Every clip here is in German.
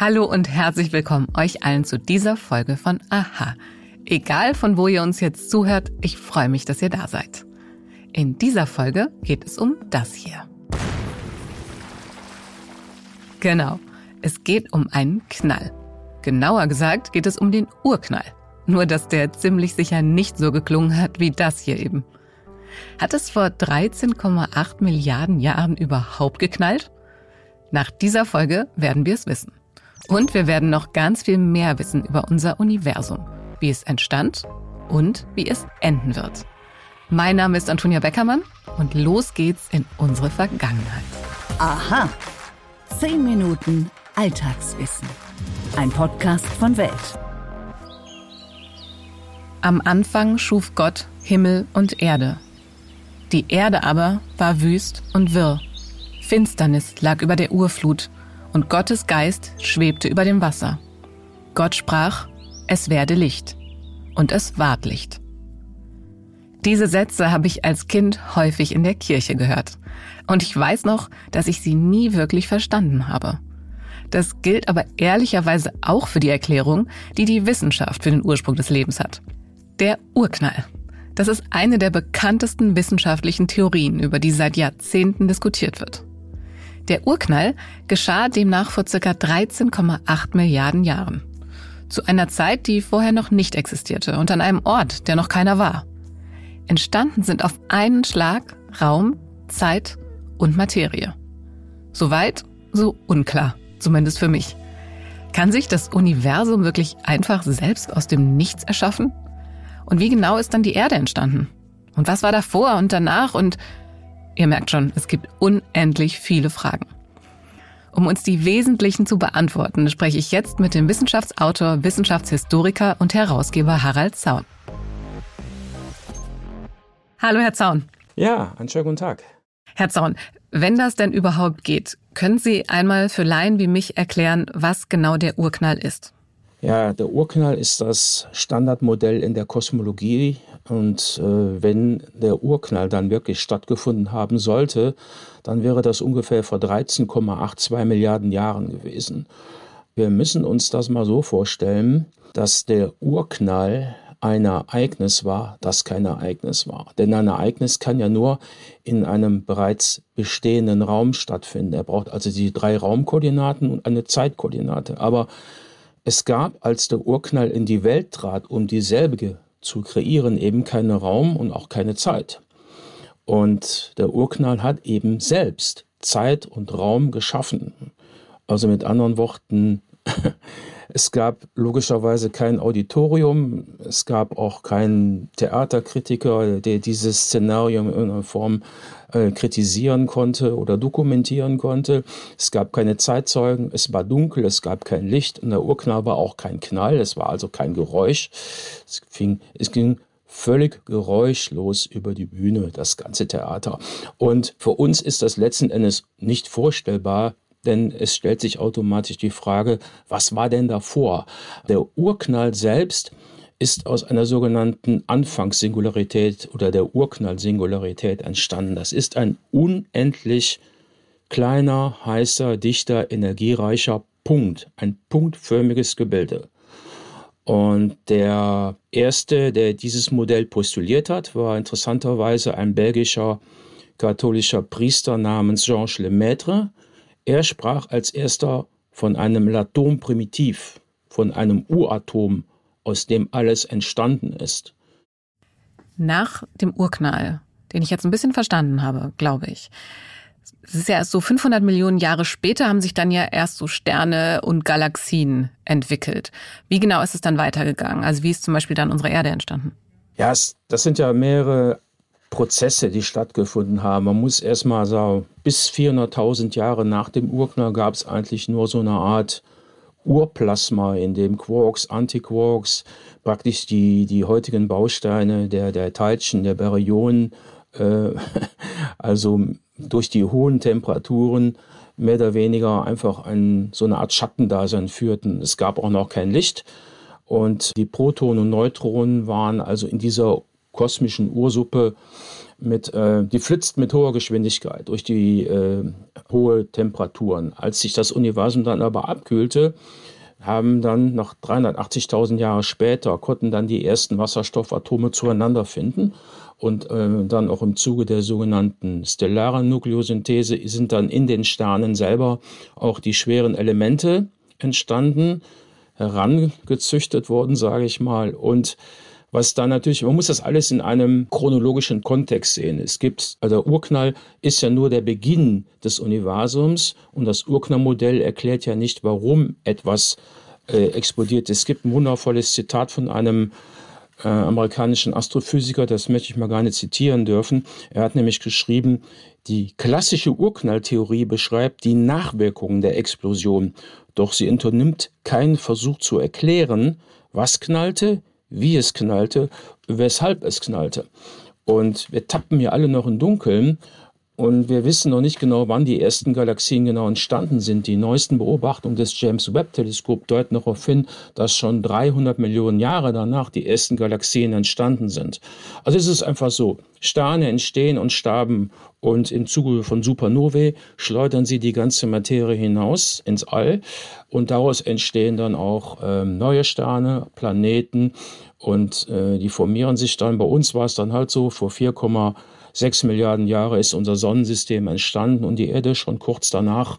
Hallo und herzlich willkommen euch allen zu dieser Folge von Aha. Egal von wo ihr uns jetzt zuhört, ich freue mich, dass ihr da seid. In dieser Folge geht es um das hier. Genau, es geht um einen Knall. Genauer gesagt geht es um den Urknall. Nur dass der ziemlich sicher nicht so geklungen hat wie das hier eben. Hat es vor 13,8 Milliarden Jahren überhaupt geknallt? Nach dieser Folge werden wir es wissen. Und wir werden noch ganz viel mehr wissen über unser Universum, wie es entstand und wie es enden wird. Mein Name ist Antonia Beckermann und los geht's in unsere Vergangenheit. Aha. Zehn Minuten Alltagswissen. Ein Podcast von Welt. Am Anfang schuf Gott Himmel und Erde. Die Erde aber war wüst und wirr. Finsternis lag über der Urflut und Gottes Geist schwebte über dem Wasser. Gott sprach, es werde Licht. Und es ward Licht. Diese Sätze habe ich als Kind häufig in der Kirche gehört. Und ich weiß noch, dass ich sie nie wirklich verstanden habe. Das gilt aber ehrlicherweise auch für die Erklärung, die die Wissenschaft für den Ursprung des Lebens hat. Der Urknall. Das ist eine der bekanntesten wissenschaftlichen Theorien, über die seit Jahrzehnten diskutiert wird. Der Urknall geschah demnach vor circa 13,8 Milliarden Jahren. Zu einer Zeit, die vorher noch nicht existierte und an einem Ort, der noch keiner war. Entstanden sind auf einen Schlag Raum, Zeit und Materie. Soweit, so unklar, zumindest für mich. Kann sich das Universum wirklich einfach selbst aus dem Nichts erschaffen? Und wie genau ist dann die Erde entstanden? Und was war davor und danach und Ihr merkt schon, es gibt unendlich viele Fragen. Um uns die wesentlichen zu beantworten, spreche ich jetzt mit dem Wissenschaftsautor, Wissenschaftshistoriker und Herausgeber Harald Zaun. Hallo, Herr Zaun. Ja, einen schönen guten Tag. Herr Zaun, wenn das denn überhaupt geht, können Sie einmal für Laien wie mich erklären, was genau der Urknall ist? Ja, der Urknall ist das Standardmodell in der Kosmologie. Und äh, wenn der Urknall dann wirklich stattgefunden haben sollte, dann wäre das ungefähr vor 13,82 Milliarden Jahren gewesen. Wir müssen uns das mal so vorstellen, dass der Urknall ein Ereignis war, das kein Ereignis war. Denn ein Ereignis kann ja nur in einem bereits bestehenden Raum stattfinden. Er braucht also die drei Raumkoordinaten und eine Zeitkoordinate. Aber es gab, als der Urknall in die Welt trat, um dieselbe zu kreieren, eben keinen Raum und auch keine Zeit. Und der Urknall hat eben selbst Zeit und Raum geschaffen. Also mit anderen Worten, es gab logischerweise kein Auditorium, es gab auch keinen Theaterkritiker, der dieses Szenario in irgendeiner Form äh, kritisieren konnte oder dokumentieren konnte. Es gab keine Zeitzeugen, es war dunkel, es gab kein Licht und der Urknall war auch kein Knall, es war also kein Geräusch. Es, fing, es ging völlig geräuschlos über die Bühne, das ganze Theater. Und für uns ist das letzten Endes nicht vorstellbar, denn es stellt sich automatisch die Frage, was war denn davor? Der Urknall selbst ist aus einer sogenannten Anfangssingularität oder der Urknall-Singularität entstanden. Das ist ein unendlich kleiner, heißer, dichter, energiereicher Punkt, ein punktförmiges Gebilde. Und der erste, der dieses Modell postuliert hat, war interessanterweise ein belgischer katholischer Priester namens Georges Lemaitre. Er sprach als erster von einem Latom primitiv, von einem Uratom aus dem alles entstanden ist. Nach dem Urknall, den ich jetzt ein bisschen verstanden habe, glaube ich. Es ist ja erst so 500 Millionen Jahre später haben sich dann ja erst so Sterne und Galaxien entwickelt. Wie genau ist es dann weitergegangen? Also wie ist zum Beispiel dann unsere Erde entstanden? Ja, das sind ja mehrere Prozesse, die stattgefunden haben. Man muss erst mal sagen, bis 400.000 Jahre nach dem Urknall gab es eigentlich nur so eine Art Urplasma, in dem Quarks, Antiquarks, praktisch die, die heutigen Bausteine der, der Teilchen, der Baryonen, äh, also durch die hohen Temperaturen mehr oder weniger einfach ein, so eine Art Schattendasein führten. Es gab auch noch kein Licht und die Protonen und Neutronen waren also in dieser kosmischen Ursuppe mit, äh, die flitzt mit hoher Geschwindigkeit durch die äh, hohe Temperaturen. Als sich das Universum dann aber abkühlte, haben dann nach 380.000 Jahre später konnten dann die ersten Wasserstoffatome zueinander finden und äh, dann auch im Zuge der sogenannten stellaren Nukleosynthese sind dann in den Sternen selber auch die schweren Elemente entstanden, herangezüchtet worden, sage ich mal. Und was da natürlich, man muss das alles in einem chronologischen Kontext sehen. Es gibt, also der Urknall ist ja nur der Beginn des Universums und das Urknallmodell erklärt ja nicht, warum etwas äh, explodiert. Es gibt ein wundervolles Zitat von einem äh, amerikanischen Astrophysiker, das möchte ich mal gar nicht zitieren dürfen. Er hat nämlich geschrieben, die klassische Urknalltheorie beschreibt die Nachwirkungen der Explosion, doch sie unternimmt keinen Versuch zu erklären, was knallte, wie es knallte, weshalb es knallte. Und wir tappen hier alle noch im Dunkeln und wir wissen noch nicht genau, wann die ersten Galaxien genau entstanden sind. Die neuesten Beobachtungen des James Webb Teleskop deuten darauf hin, dass schon 300 Millionen Jahre danach die ersten Galaxien entstanden sind. Also es ist einfach so. Sterne entstehen und starben und im Zuge von Supernovae schleudern sie die ganze Materie hinaus ins All und daraus entstehen dann auch äh, neue Sterne, Planeten und äh, die formieren sich dann. Bei uns war es dann halt so vor 4, sechs Milliarden Jahre ist unser Sonnensystem entstanden und die Erde schon kurz danach.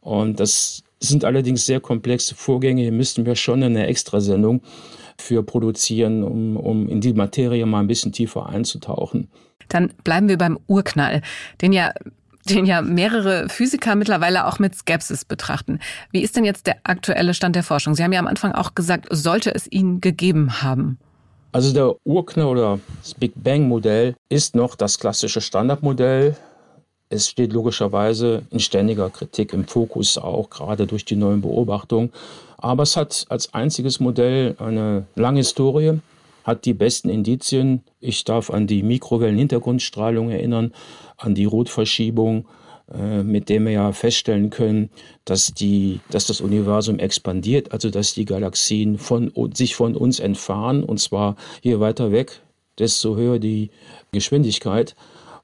Und das sind allerdings sehr komplexe Vorgänge. Hier müssten wir schon eine Extrasendung für produzieren, um, um in die Materie mal ein bisschen tiefer einzutauchen. Dann bleiben wir beim Urknall, den ja den ja mehrere Physiker mittlerweile auch mit Skepsis betrachten. Wie ist denn jetzt der aktuelle Stand der Forschung? Sie haben ja am Anfang auch gesagt, sollte es ihn gegeben haben. Also der Urknall oder das Big Bang Modell ist noch das klassische Standardmodell. Es steht logischerweise in ständiger Kritik im Fokus, auch gerade durch die neuen Beobachtungen. Aber es hat als einziges Modell eine lange Historie, hat die besten Indizien. Ich darf an die Mikrowellenhintergrundstrahlung erinnern, an die Rotverschiebung, äh, mit dem wir ja feststellen können, dass, die, dass das Universum expandiert, also dass die Galaxien von, sich von uns entfahren, und zwar je weiter weg, desto höher die Geschwindigkeit.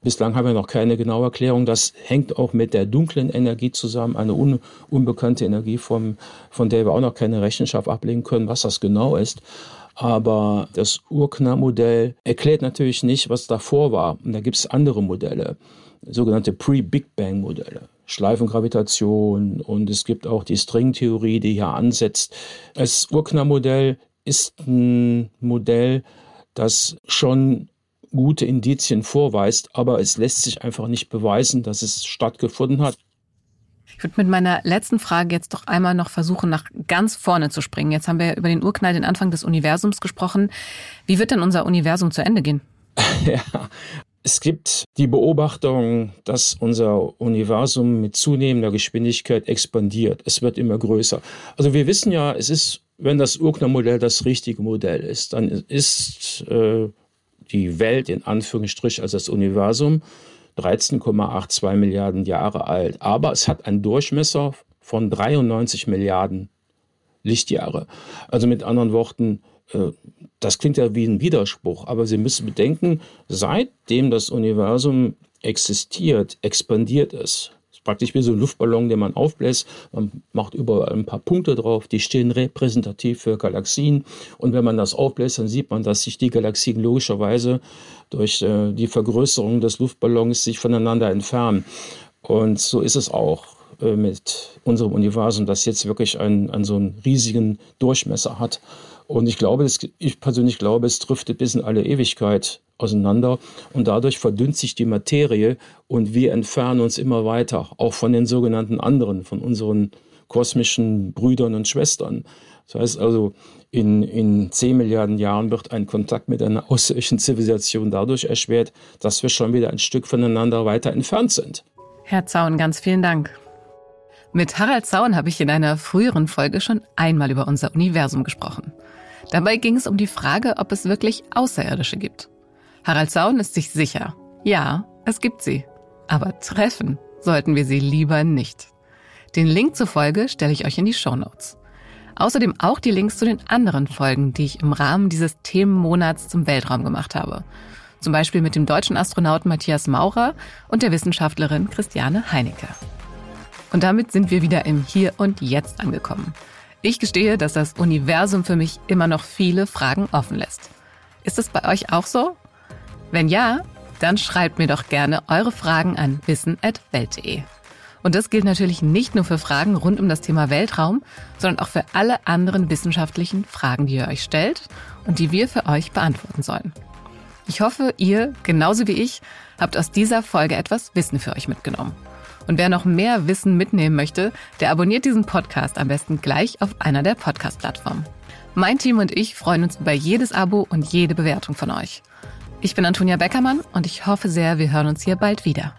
Bislang haben wir noch keine genaue Erklärung. Das hängt auch mit der dunklen Energie zusammen, eine un, unbekannte Energieform, von der wir auch noch keine Rechenschaft ablegen können, was das genau ist. Aber das Urknallmodell erklärt natürlich nicht, was davor war. Und da gibt es andere Modelle sogenannte Pre-Big Bang-Modelle. Schleifengravitation und es gibt auch die Stringtheorie, die hier ansetzt. Das Urknallmodell ist ein Modell, das schon gute Indizien vorweist, aber es lässt sich einfach nicht beweisen, dass es stattgefunden hat. Ich würde mit meiner letzten Frage jetzt doch einmal noch versuchen, nach ganz vorne zu springen. Jetzt haben wir über den Urknall, den Anfang des Universums gesprochen. Wie wird denn unser Universum zu Ende gehen? ja, es gibt die Beobachtung, dass unser Universum mit zunehmender Geschwindigkeit expandiert. Es wird immer größer. Also wir wissen ja, es ist, wenn das Urknall-Modell das richtige Modell ist, dann ist äh, die Welt in Anführungsstrich, also das Universum, 13,82 Milliarden Jahre alt. Aber es hat einen Durchmesser von 93 Milliarden Lichtjahre. Also mit anderen Worten, äh, das klingt ja wie ein Widerspruch, aber Sie müssen bedenken, seitdem das Universum existiert, expandiert es. Praktisch wie so ein Luftballon, den man aufbläst. Man macht überall ein paar Punkte drauf, die stehen repräsentativ für Galaxien. Und wenn man das aufbläst, dann sieht man, dass sich die Galaxien logischerweise durch äh, die Vergrößerung des Luftballons sich voneinander entfernen. Und so ist es auch äh, mit unserem Universum, das jetzt wirklich einen, einen so einen riesigen Durchmesser hat. Und ich glaube, ich persönlich glaube, es driftet bis in alle Ewigkeit auseinander und dadurch verdünnt sich die Materie und wir entfernen uns immer weiter, auch von den sogenannten anderen, von unseren kosmischen Brüdern und Schwestern. Das heißt also, in, in 10 Milliarden Jahren wird ein Kontakt mit einer außerirdischen Zivilisation dadurch erschwert, dass wir schon wieder ein Stück voneinander weiter entfernt sind. Herr Zaun, ganz vielen Dank. Mit Harald Zaun habe ich in einer früheren Folge schon einmal über unser Universum gesprochen. Dabei ging es um die Frage, ob es wirklich Außerirdische gibt. Harald Zaun ist sich sicher. Ja, es gibt sie. Aber treffen sollten wir sie lieber nicht. Den Link zur Folge stelle ich euch in die Show Notes. Außerdem auch die Links zu den anderen Folgen, die ich im Rahmen dieses Themenmonats zum Weltraum gemacht habe. Zum Beispiel mit dem deutschen Astronauten Matthias Maurer und der Wissenschaftlerin Christiane Heinecke. Und damit sind wir wieder im Hier und Jetzt angekommen. Ich gestehe, dass das Universum für mich immer noch viele Fragen offen lässt. Ist es bei euch auch so? Wenn ja, dann schreibt mir doch gerne eure Fragen an wissen.welt.de. Und das gilt natürlich nicht nur für Fragen rund um das Thema Weltraum, sondern auch für alle anderen wissenschaftlichen Fragen, die ihr euch stellt und die wir für euch beantworten sollen. Ich hoffe, ihr, genauso wie ich, habt aus dieser Folge etwas Wissen für euch mitgenommen. Und wer noch mehr Wissen mitnehmen möchte, der abonniert diesen Podcast am besten gleich auf einer der Podcast-Plattformen. Mein Team und ich freuen uns über jedes Abo und jede Bewertung von euch. Ich bin Antonia Beckermann und ich hoffe sehr, wir hören uns hier bald wieder.